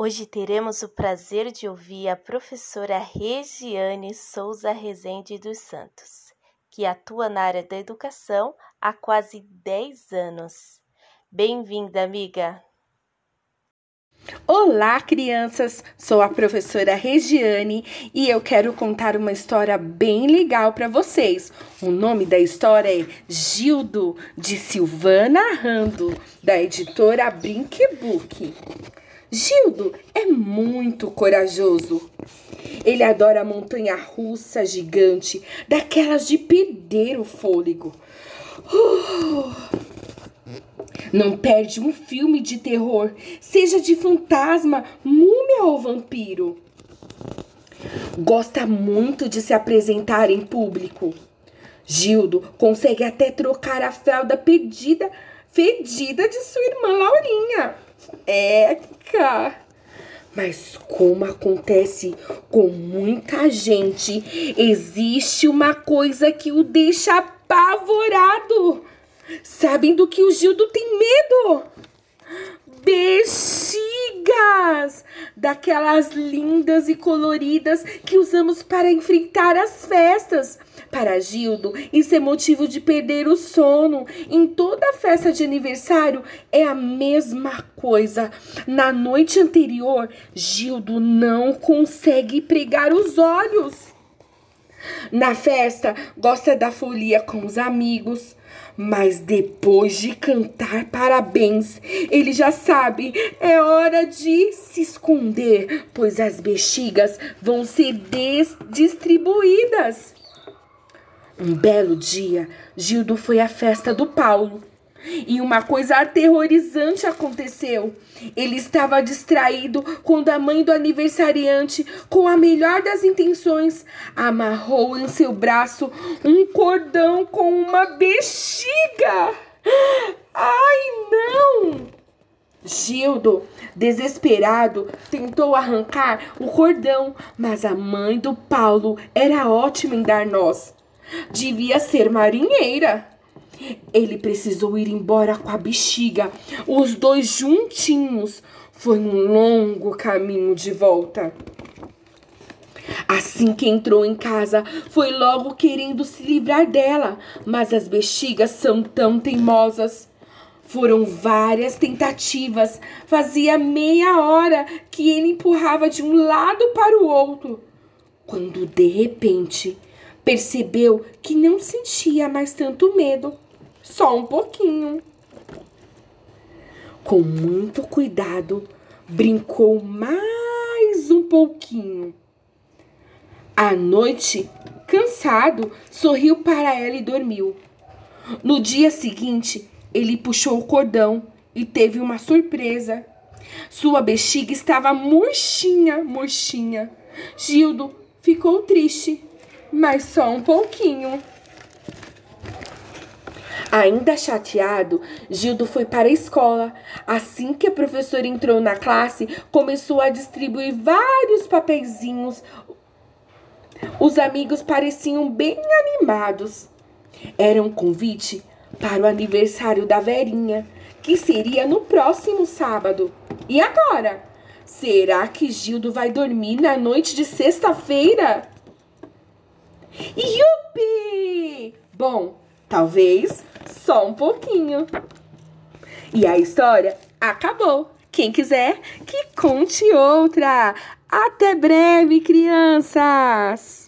Hoje teremos o prazer de ouvir a professora Regiane Souza Rezende dos Santos, que atua na área da educação há quase 10 anos. Bem-vinda, amiga! Olá, crianças! Sou a professora Regiane e eu quero contar uma história bem legal para vocês. O nome da história é Gildo, de Silvana Rando, da editora Brinkbook. Gildo é muito corajoso. Ele adora a montanha russa gigante, daquelas de perder o fôlego. Uh! Não perde um filme de terror, seja de fantasma, múmia ou vampiro. Gosta muito de se apresentar em público. Gildo consegue até trocar a fralda pedida, fedida de sua irmã Laurinha. Eca! Mas como acontece com muita gente, existe uma coisa que o deixa apavorado. Sabem do que o Gildo tem medo? Bexigas! Daquelas lindas e coloridas que usamos para enfrentar as festas. Para Gildo, isso é motivo de perder o sono. Em toda festa de aniversário é a mesma coisa. Na noite anterior, Gildo não consegue pregar os olhos. Na festa, gosta da folia com os amigos. Mas depois de cantar parabéns, ele já sabe, é hora de se esconder, pois as bexigas vão ser distribuídas. Um belo dia, Gildo foi à festa do Paulo. E uma coisa aterrorizante aconteceu. Ele estava distraído quando a mãe do aniversariante, com a melhor das intenções, amarrou em seu braço um cordão com uma bexiga. Ai, não! Gildo, desesperado, tentou arrancar o cordão, mas a mãe do Paulo era ótima em dar nós. Devia ser marinheira. Ele precisou ir embora com a bexiga, os dois juntinhos. Foi um longo caminho de volta. Assim que entrou em casa, foi logo querendo se livrar dela, mas as bexigas são tão teimosas. Foram várias tentativas, fazia meia hora que ele empurrava de um lado para o outro, quando de repente Percebeu que não sentia mais tanto medo, só um pouquinho. Com muito cuidado, brincou mais um pouquinho. À noite, cansado, sorriu para ela e dormiu. No dia seguinte, ele puxou o cordão e teve uma surpresa. Sua bexiga estava murchinha, murchinha. Gildo ficou triste mas só um pouquinho. Ainda chateado, Gildo foi para a escola. Assim que a professora entrou na classe, começou a distribuir vários papeizinhos. Os amigos pareciam bem animados. Era um convite para o aniversário da Verinha, que seria no próximo sábado. E agora? Será que Gildo vai dormir na noite de sexta-feira? Yupi! Bom, talvez só um pouquinho. E a história acabou. Quem quiser que conte outra. Até breve, crianças!